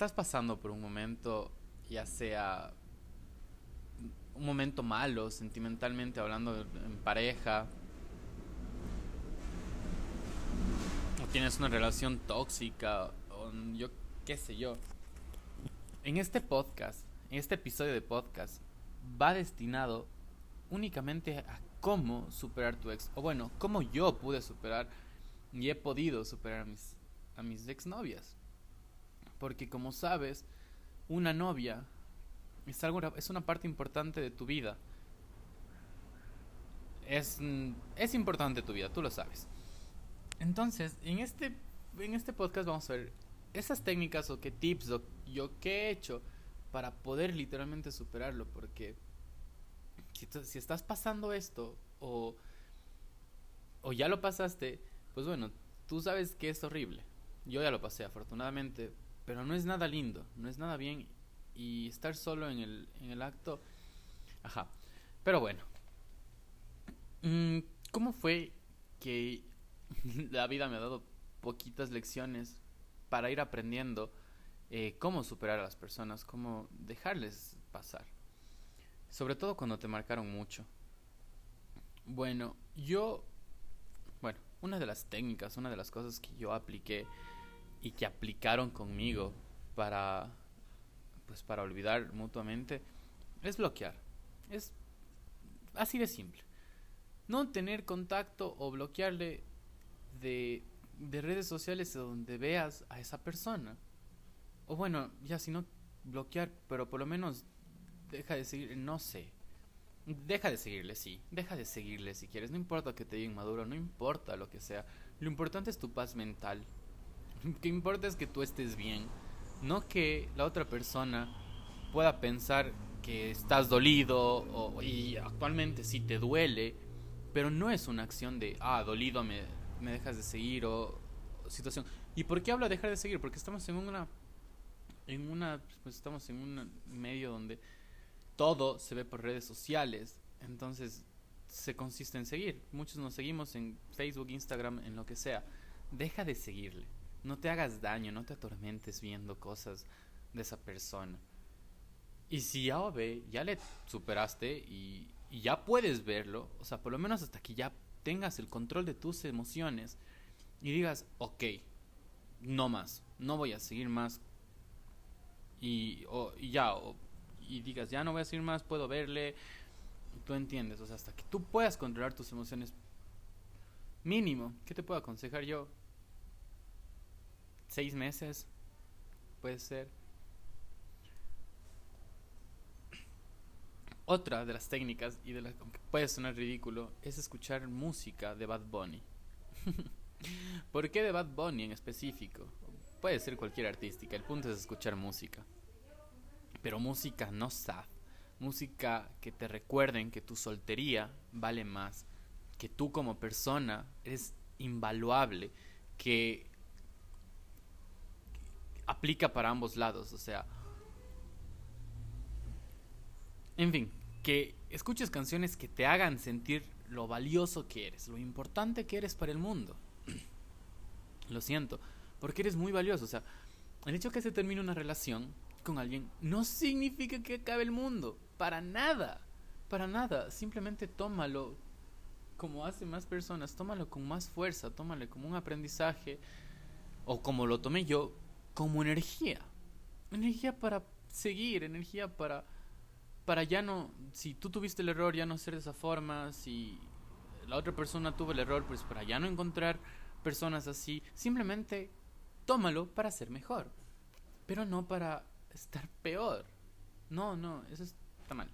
estás pasando por un momento, ya sea un momento malo, sentimentalmente hablando en pareja, o tienes una relación tóxica, o yo qué sé yo. En este podcast, en este episodio de podcast, va destinado únicamente a cómo superar tu ex, o bueno, cómo yo pude superar y he podido superar a mis, a mis exnovias. Porque como sabes, una novia es, algo, es una parte importante de tu vida. Es, mm, es importante tu vida, tú lo sabes. Entonces, en este, en este podcast vamos a ver esas técnicas o qué tips o yo qué he hecho para poder literalmente superarlo. Porque si, si estás pasando esto o, o ya lo pasaste, pues bueno, tú sabes que es horrible. Yo ya lo pasé, afortunadamente, pero no es nada lindo, no es nada bien. Y estar solo en el, en el acto, ajá. Pero bueno, mm, ¿cómo fue que la vida me ha dado poquitas lecciones para ir aprendiendo eh, cómo superar a las personas, cómo dejarles pasar? Sobre todo cuando te marcaron mucho. Bueno, yo, bueno, una de las técnicas, una de las cosas que yo apliqué y que aplicaron conmigo para, pues para olvidar mutuamente, es bloquear. Es así de simple. No tener contacto o bloquearle de, de redes sociales donde veas a esa persona. O bueno, ya si no bloquear, pero por lo menos deja de seguir, no sé. Deja de seguirle, sí. Deja de seguirle si quieres. No importa que te diga inmaduro, no importa lo que sea. Lo importante es tu paz mental. Que importa es que tú estés bien. No que la otra persona pueda pensar que estás dolido o, y actualmente sí te duele, pero no es una acción de, ah, dolido me, me dejas de seguir o, situación. ¿Y por qué hablo de dejar de seguir? Porque estamos en una, en una, pues estamos en un medio donde todo se ve por redes sociales. Entonces se consiste en seguir. Muchos nos seguimos en Facebook, Instagram, en lo que sea. Deja de seguirle. No te hagas daño, no te atormentes viendo cosas de esa persona. Y si ya ve, ya le superaste y, ya puedes verlo, o sea, por lo menos hasta que ya tengas el control de tus emociones y digas, ok, no más, no voy a seguir más y, o, y ya, o y digas, ya no voy a seguir más, puedo verle, tú entiendes, o sea, hasta que tú puedas controlar tus emociones, mínimo, ¿qué te puedo aconsejar yo? Seis meses, puede ser. Otra de las técnicas, y de las que puede sonar ridículo, es escuchar música de Bad Bunny. ¿Por qué de Bad Bunny en específico? Puede ser cualquier artística, el punto es escuchar música. Pero música no sad. Música que te recuerden que tu soltería vale más. Que tú como persona eres invaluable. Que aplica para ambos lados. O sea. En fin, que escuches canciones que te hagan sentir lo valioso que eres, lo importante que eres para el mundo. lo siento, porque eres muy valioso. O sea, el hecho que se termine una relación con alguien no significa que acabe el mundo. Para nada. Para nada. Simplemente tómalo como hacen más personas. Tómalo con más fuerza. Tómalo como un aprendizaje. O como lo tomé yo, como energía. Energía para seguir. Energía para. Para ya no. Si tú tuviste el error, ya no ser de esa forma. Si la otra persona tuvo el error, pues para ya no encontrar personas así. Simplemente tómalo para ser mejor. Pero no para estar peor. No, no, eso está mal.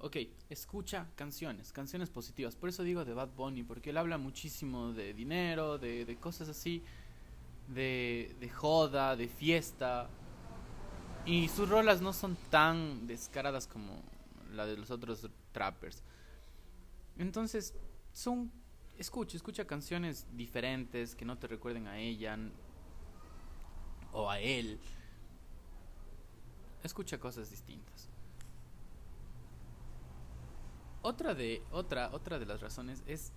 Ok, escucha canciones, canciones positivas. Por eso digo de Bad Bunny, porque él habla muchísimo de dinero, de, de cosas así, de, de joda, de fiesta. Y sus rolas no son tan descaradas como la de los otros trappers. Entonces, son. Escucha, escucha canciones diferentes que no te recuerden a ella o a él escucha cosas distintas. Otra de, otra, otra de las razones es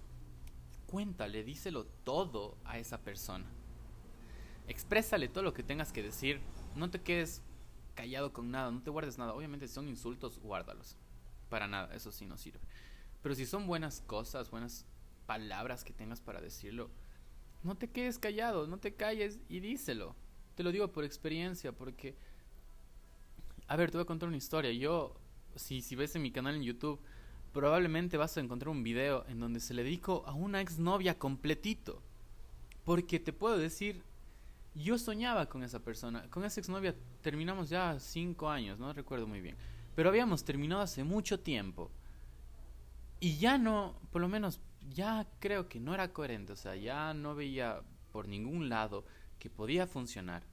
cuéntale, díselo todo a esa persona. Exprésale todo lo que tengas que decir. No te quedes callado con nada, no te guardes nada. Obviamente si son insultos, guárdalos. Para nada, eso sí no sirve. Pero si son buenas cosas, buenas palabras que tengas para decirlo, no te quedes callado, no te calles y díselo. Te lo digo por experiencia, porque... A ver, te voy a contar una historia. Yo, si, si ves en mi canal en YouTube, probablemente vas a encontrar un video en donde se le dedico a una exnovia completito. Porque te puedo decir, yo soñaba con esa persona. Con esa exnovia terminamos ya cinco años, no recuerdo muy bien. Pero habíamos terminado hace mucho tiempo. Y ya no, por lo menos, ya creo que no era coherente. O sea, ya no veía por ningún lado que podía funcionar.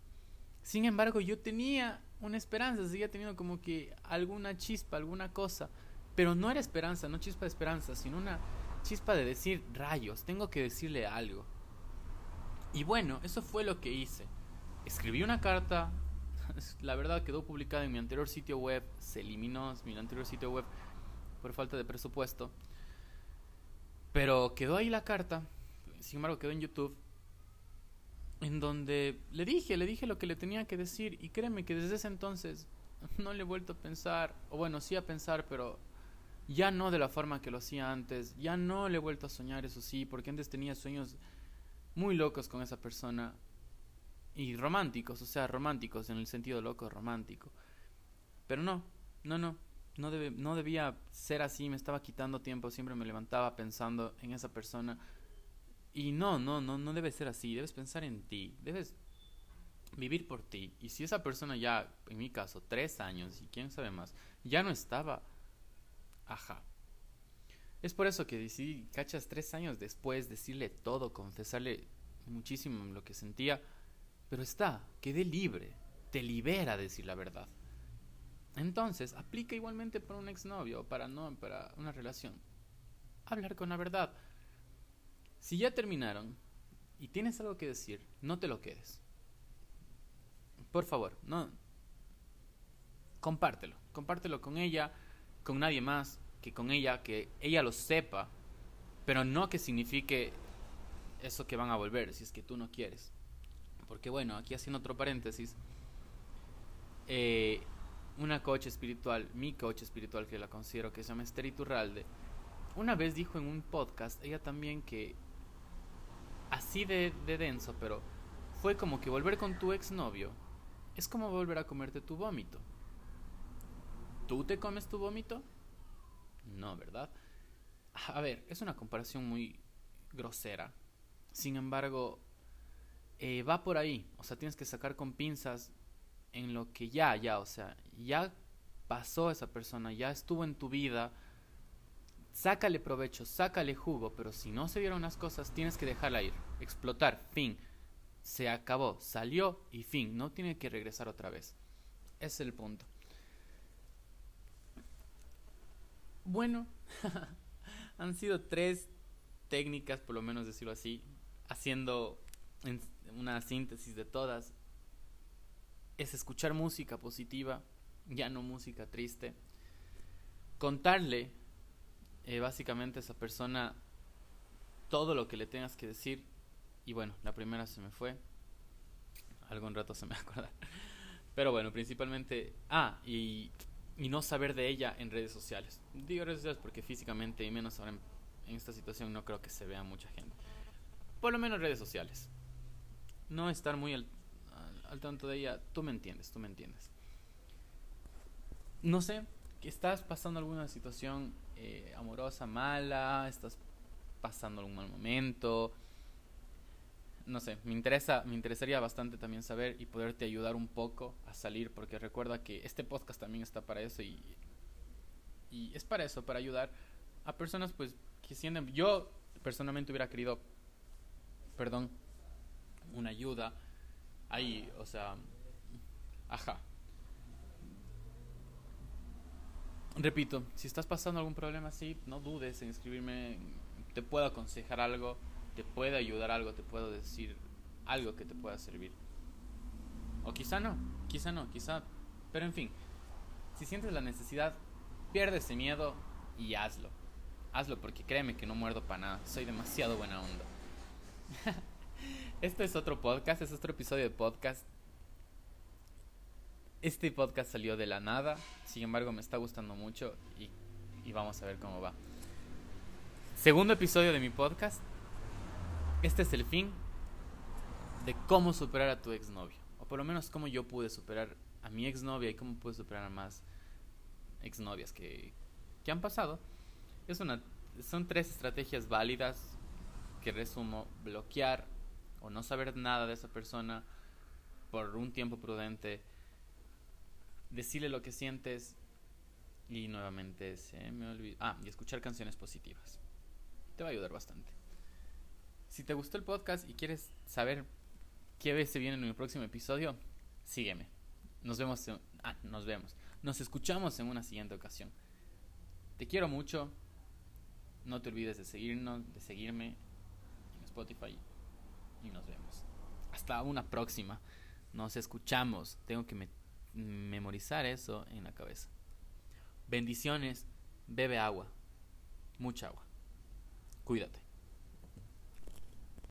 Sin embargo, yo tenía una esperanza, seguía teniendo como que alguna chispa, alguna cosa. Pero no era esperanza, no chispa de esperanza, sino una chispa de decir, rayos, tengo que decirle algo. Y bueno, eso fue lo que hice. Escribí una carta, la verdad quedó publicada en mi anterior sitio web, se eliminó mi anterior sitio web por falta de presupuesto. Pero quedó ahí la carta, sin embargo quedó en YouTube, en donde le dije, le dije lo que le tenía que decir y créeme que desde ese entonces no le he vuelto a pensar, o bueno, sí a pensar, pero ya no de la forma que lo hacía antes, ya no le he vuelto a soñar, eso sí, porque antes tenía sueños muy locos con esa persona y románticos, o sea, románticos en el sentido loco, romántico. Pero no, no, no, no, debe, no debía ser así, me estaba quitando tiempo, siempre me levantaba pensando en esa persona. Y no, no, no, no debe ser así, debes pensar en ti, debes vivir por ti. Y si esa persona ya, en mi caso, tres años y quién sabe más, ya no estaba, ajá. Es por eso que decidí, cachas, tres años después, decirle todo, confesarle muchísimo lo que sentía, pero está, quedé libre, te libera decir la verdad. Entonces, aplica igualmente para un exnovio o para no, para una relación. Hablar con la verdad. Si ya terminaron y tienes algo que decir, no te lo quedes. Por favor, no. Compártelo. Compártelo con ella, con nadie más, que con ella, que ella lo sepa, pero no que signifique eso que van a volver, si es que tú no quieres. Porque bueno, aquí haciendo otro paréntesis, eh, una coach espiritual, mi coach espiritual que la considero, que se llama Esther Iturralde, una vez dijo en un podcast, ella también que, así de, de denso, pero fue como que volver con tu exnovio es como volver a comerte tu vómito. ¿Tú te comes tu vómito? No, ¿verdad? A ver, es una comparación muy grosera. Sin embargo, eh, va por ahí. O sea, tienes que sacar con pinzas en lo que ya, ya, o sea, ya pasó esa persona, ya estuvo en tu vida. Sácale provecho, sácale jugo, pero si no se dieron las cosas, tienes que dejarla ir, explotar, fin. Se acabó, salió y fin, no tiene que regresar otra vez. Es el punto. Bueno, han sido tres técnicas, por lo menos decirlo así, haciendo una síntesis de todas. Es escuchar música positiva, ya no música triste. Contarle eh, básicamente a esa persona todo lo que le tengas que decir. Y bueno, la primera se me fue. Algún rato se me va Pero bueno, principalmente... Ah, y y no saber de ella en redes sociales. Digo redes sociales porque físicamente y menos ahora en, esta situación no creo que se vea mucha gente. Por lo menos redes sociales. No estar muy al, tanto de ella. Tú me entiendes, tú me entiendes. No sé, estás pasando alguna situación eh, amorosa mala, estás pasando algún mal momento, no sé, me interesa, me interesaría bastante también saber y poderte ayudar un poco a salir, porque recuerda que este podcast también está para eso y, y es para eso, para ayudar a personas pues que sienten, yo personalmente hubiera querido, perdón, una ayuda ahí, o sea, ajá. Repito, si estás pasando algún problema así, no dudes en escribirme, te puedo aconsejar algo te puede ayudar algo, te puedo decir algo que te pueda servir. O quizá no, quizá no, quizá... Pero en fin, si sientes la necesidad, pierde ese miedo y hazlo. Hazlo porque créeme que no muerdo para nada, soy demasiado buena onda. Este es otro podcast, es otro episodio de podcast. Este podcast salió de la nada, sin embargo me está gustando mucho y, y vamos a ver cómo va. Segundo episodio de mi podcast. Este es el fin de cómo superar a tu exnovio. O por lo menos cómo yo pude superar a mi exnovia y cómo pude superar a más exnovias que, que han pasado. Es una, son tres estrategias válidas que resumo. Bloquear o no saber nada de esa persona por un tiempo prudente. Decirle lo que sientes y nuevamente se me olvidó. Ah, y escuchar canciones positivas. Te va a ayudar bastante. Si te gustó el podcast y quieres saber qué vez se viene en el próximo episodio, sígueme. Nos vemos. ah, nos vemos. Nos escuchamos en una siguiente ocasión. Te quiero mucho. No te olvides de seguirnos, de seguirme en Spotify. Y nos vemos. Hasta una próxima. Nos escuchamos. Tengo que memorizar eso en la cabeza. Bendiciones. Bebe agua. Mucha agua. Cuídate.